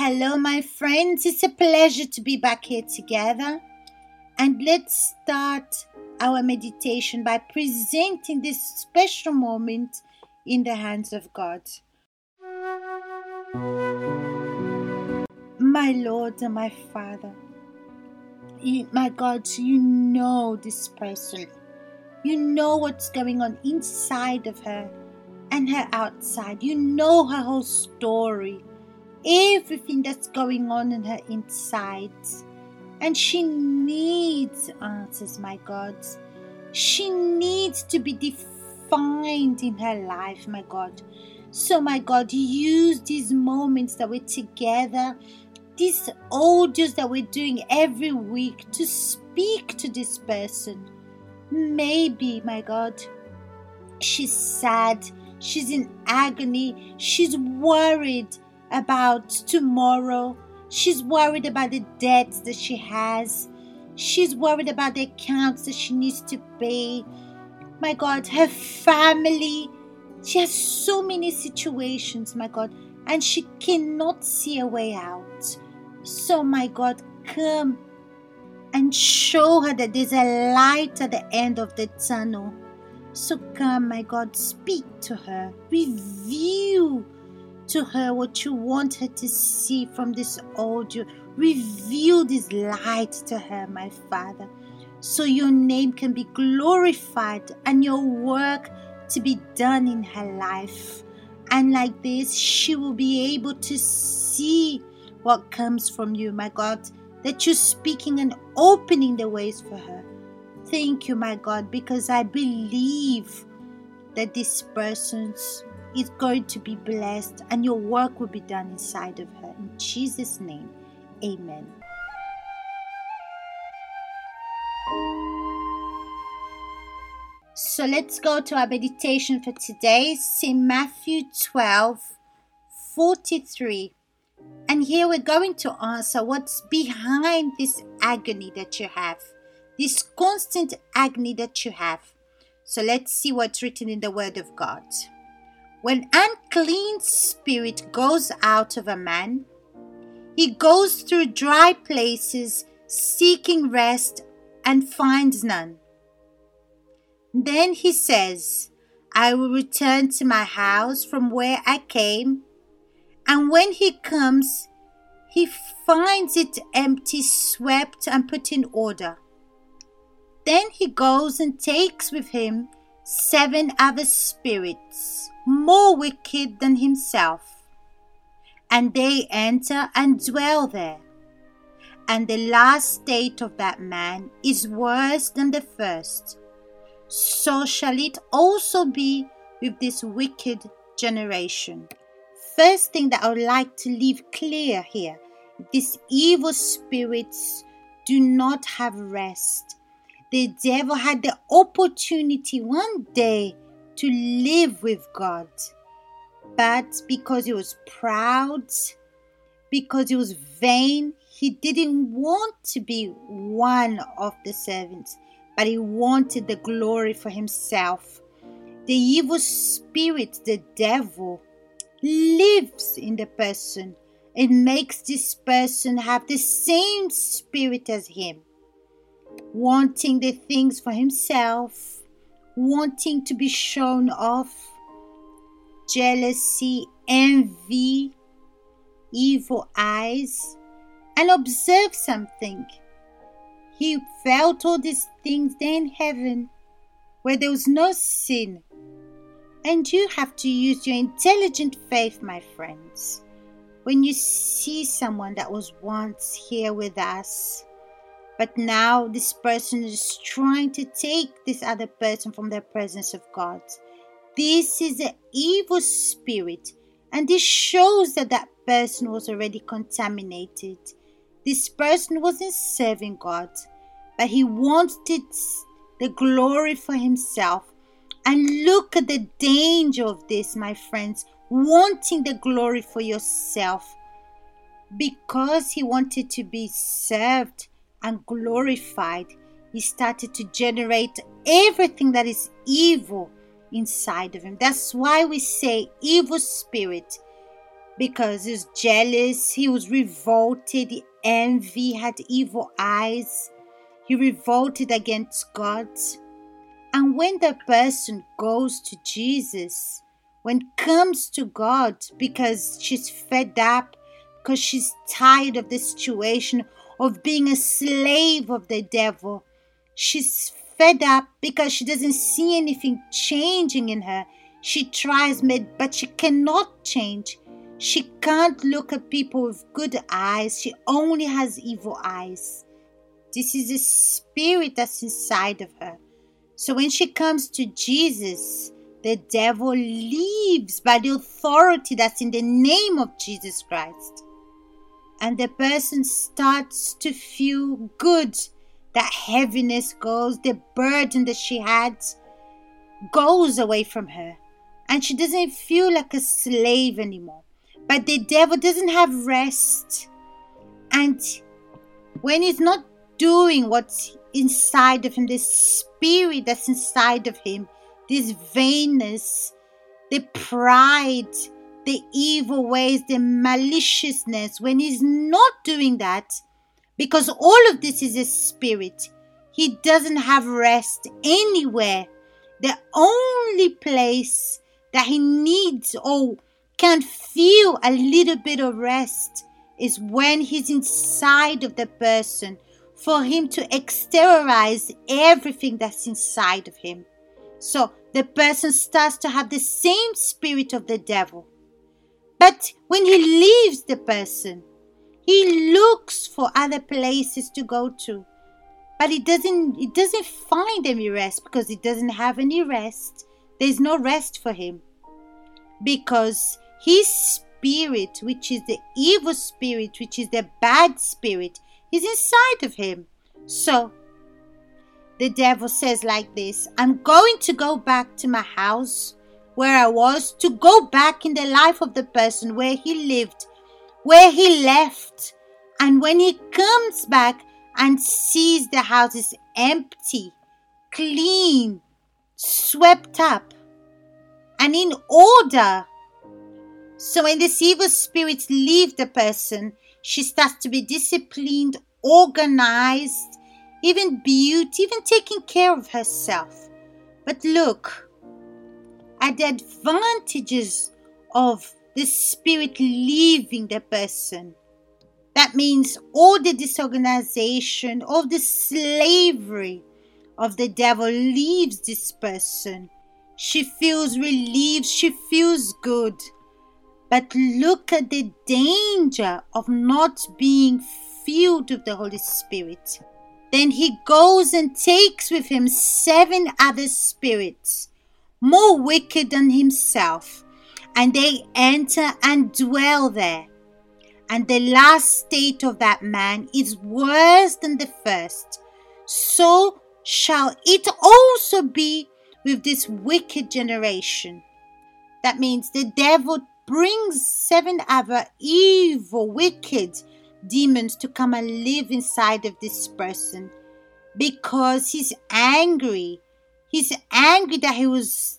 Hello, my friends. It's a pleasure to be back here together. And let's start our meditation by presenting this special moment in the hands of God. My Lord and my Father, my God, you know this person. You know what's going on inside of her and her outside. You know her whole story, everything that's going on in her insides. And she needs answers, my God. She needs to be defined in her life, my God. So, my God, use these moments that we're together, these audios that we're doing every week to speak to this person. Maybe, my God, she's sad, she's in agony, she's worried about tomorrow, she's worried about the debts that she has, she's worried about the accounts that she needs to pay. My God, her family she has so many situations, my God, and she cannot see a way out. So, my God, come and show her that there's a light at the end of the tunnel. So, come, my God, speak to her, reveal to her what you want her to see from this audio. Reveal this light to her, my Father, so your name can be glorified and your work to be done in her life. And like this, she will be able to see what comes from you, my God, that you're speaking and opening the ways for her. Thank you, my God, because I believe that this person is going to be blessed and your work will be done inside of her. In Jesus' name, amen. So let's go to our meditation for today. It's in Matthew 12 43. And here we're going to answer what's behind this agony that you have, this constant agony that you have. So let's see what's written in the Word of God. When unclean spirit goes out of a man, he goes through dry places seeking rest and finds none. Then he says, I will return to my house from where I came. And when he comes, he finds it empty, swept, and put in order. Then he goes and takes with him seven other spirits, more wicked than himself. And they enter and dwell there. And the last state of that man is worse than the first so shall it also be with this wicked generation. First thing that I would like to leave clear here these evil spirits do not have rest. The devil had the opportunity one day to live with God, but because he was proud, because he was vain, he didn't want to be one of the servants but he wanted the glory for himself. The evil spirit, the devil, lives in the person. It makes this person have the same spirit as him, wanting the things for himself, wanting to be shown off, jealousy, envy, evil eyes, and observe something he felt all these things there in heaven where there was no sin. And you have to use your intelligent faith, my friends. When you see someone that was once here with us, but now this person is trying to take this other person from the presence of God. This is an evil spirit, and this shows that that person was already contaminated. This person wasn't serving God, but he wanted the glory for himself. And look at the danger of this, my friends, wanting the glory for yourself. Because he wanted to be served and glorified, he started to generate everything that is evil inside of him. That's why we say evil spirit because he was jealous, he was revolted, he envy, had evil eyes, he revolted against God. And when the person goes to Jesus, when comes to God because she's fed up, because she's tired of the situation of being a slave of the devil, she's fed up because she doesn't see anything changing in her. She tries, but she cannot change. She can't look at people with good eyes. She only has evil eyes. This is a spirit that's inside of her. So when she comes to Jesus, the devil leaves by the authority that's in the name of Jesus Christ. And the person starts to feel good that heaviness goes, the burden that she had goes away from her. And she doesn't feel like a slave anymore. But the devil doesn't have rest. And when he's not doing what's inside of him, this spirit that's inside of him, this vainness, the pride, the evil ways, the maliciousness, when he's not doing that, because all of this is a spirit. He doesn't have rest anywhere. The only place that he needs or can feel a little bit of rest is when he's inside of the person for him to exteriorize everything that's inside of him. So the person starts to have the same spirit of the devil. But when he leaves the person, he looks for other places to go to. But he doesn't he doesn't find any rest because he doesn't have any rest. There's no rest for him. Because his spirit, which is the evil spirit, which is the bad spirit, is inside of him. So the devil says like this I'm going to go back to my house where I was, to go back in the life of the person where he lived where he left. And when he comes back and sees the house is empty, clean, swept up, and in order. So when this evil spirits leave the person, she starts to be disciplined, organized, even beauty, even taking care of herself. But look at the advantages of the spirit leaving the person. That means all the disorganization, all the slavery of the devil leaves this person. She feels relieved, she feels good. But look at the danger of not being filled with the Holy Spirit. Then he goes and takes with him seven other spirits, more wicked than himself and they enter and dwell there. And the last state of that man is worse than the first. So shall it also be with this wicked generation. That means the devil brings seven other evil, wicked demons to come and live inside of this person because he's angry. He's angry that he was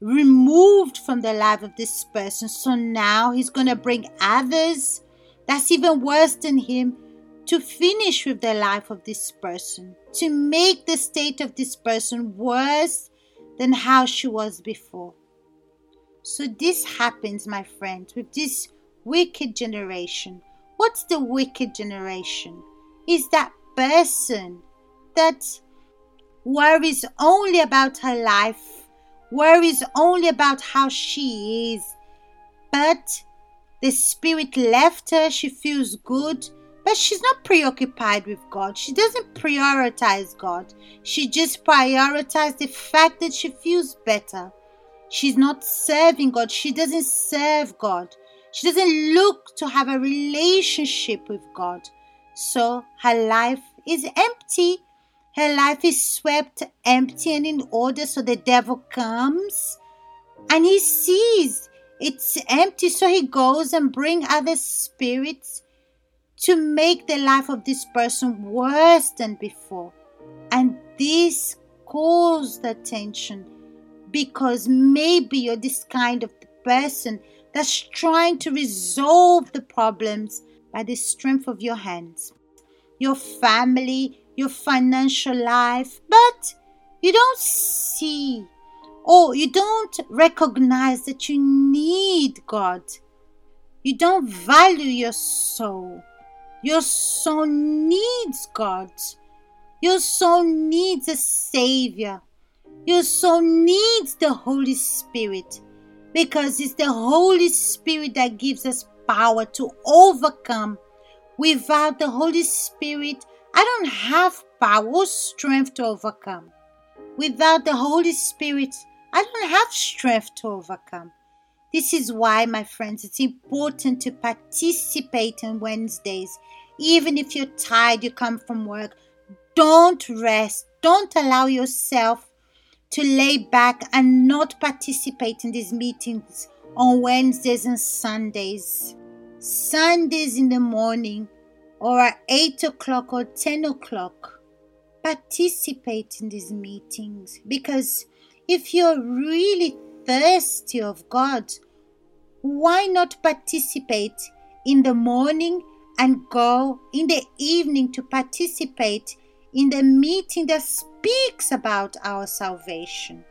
removed from the life of this person. So now he's going to bring others that's even worse than him to finish with the life of this person, to make the state of this person worse than how she was before. So this happens, my friends, with this wicked generation. What's the wicked generation? Is that person that worries only about her life worries only about how she is. But the spirit left her, she feels good, but she's not preoccupied with God. She doesn't prioritize God. She just prioritizes the fact that she feels better. She's not serving God. She doesn't serve God. She doesn't look to have a relationship with God. So her life is empty her life is swept empty and in order, so the devil comes and he sees it's empty, so he goes and bring other spirits to make the life of this person worse than before. And this caused the tension because maybe you're this kind of person that's trying to resolve the problems by the strength of your hands, your family, your financial life, but you don't see or you don't recognize that you need God. You don't value your soul. Your soul needs God. Your soul needs a Savior. Your soul needs the Holy Spirit because it's the Holy Spirit that gives us power to overcome. Without the Holy Spirit, I don't have power strength to overcome. Without the Holy Spirit, I don't have strength to overcome. This is why, my friends, it's important to participate on Wednesdays. Even if you're tired, you come from work, don't rest. Don't allow yourself to lay back and not participate in these meetings on Wednesdays and Sundays. Sundays in the morning or at 8 o'clock or 10 o'clock. Participate in these meetings because if you're really thirsty of God, why not participate in the morning and go in the evening to participate in the meeting that speaks about our salvation?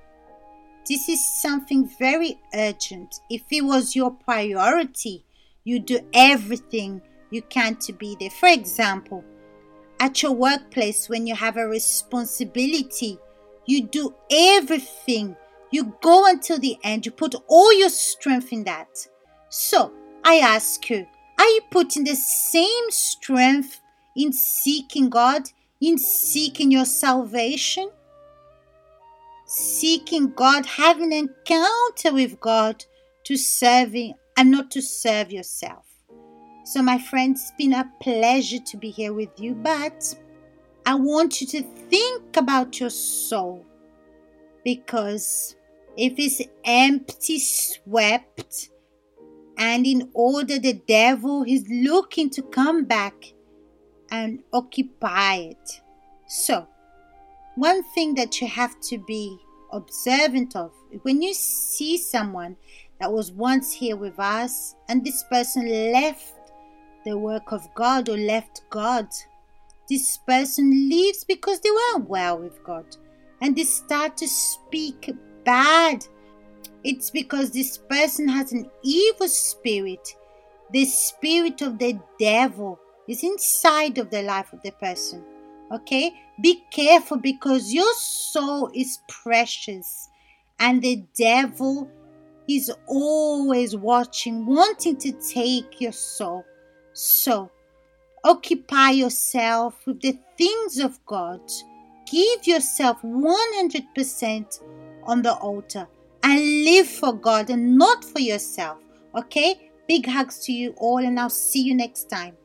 This is something very urgent. If it was your priority, you do everything you can to be there. For example, at your workplace, when you have a responsibility, you do everything. You go until the end. You put all your strength in that. So I ask you, are you putting the same strength in seeking God, in seeking your salvation? Seeking God, having an encounter with God to serving and not to serve yourself. So, my friends, it's been a pleasure to be here with you, but I want you to think about your soul because if it's empty, swept, and in order the devil is looking to come back and occupy it. So, one thing that you have to be observant of when you see someone that was once here with us and this person left the work of God or left God, this person leaves because they weren't well with God and they start to speak bad. It's because this person has an evil spirit. The spirit of the devil is inside of the life of the person. Okay? Be careful because your soul is precious and the devil is always watching, wanting to take your soul. So, occupy yourself with the things of God. Give yourself 100% on the altar and live for God and not for yourself. Okay? Big hugs to you all, and I'll see you next time.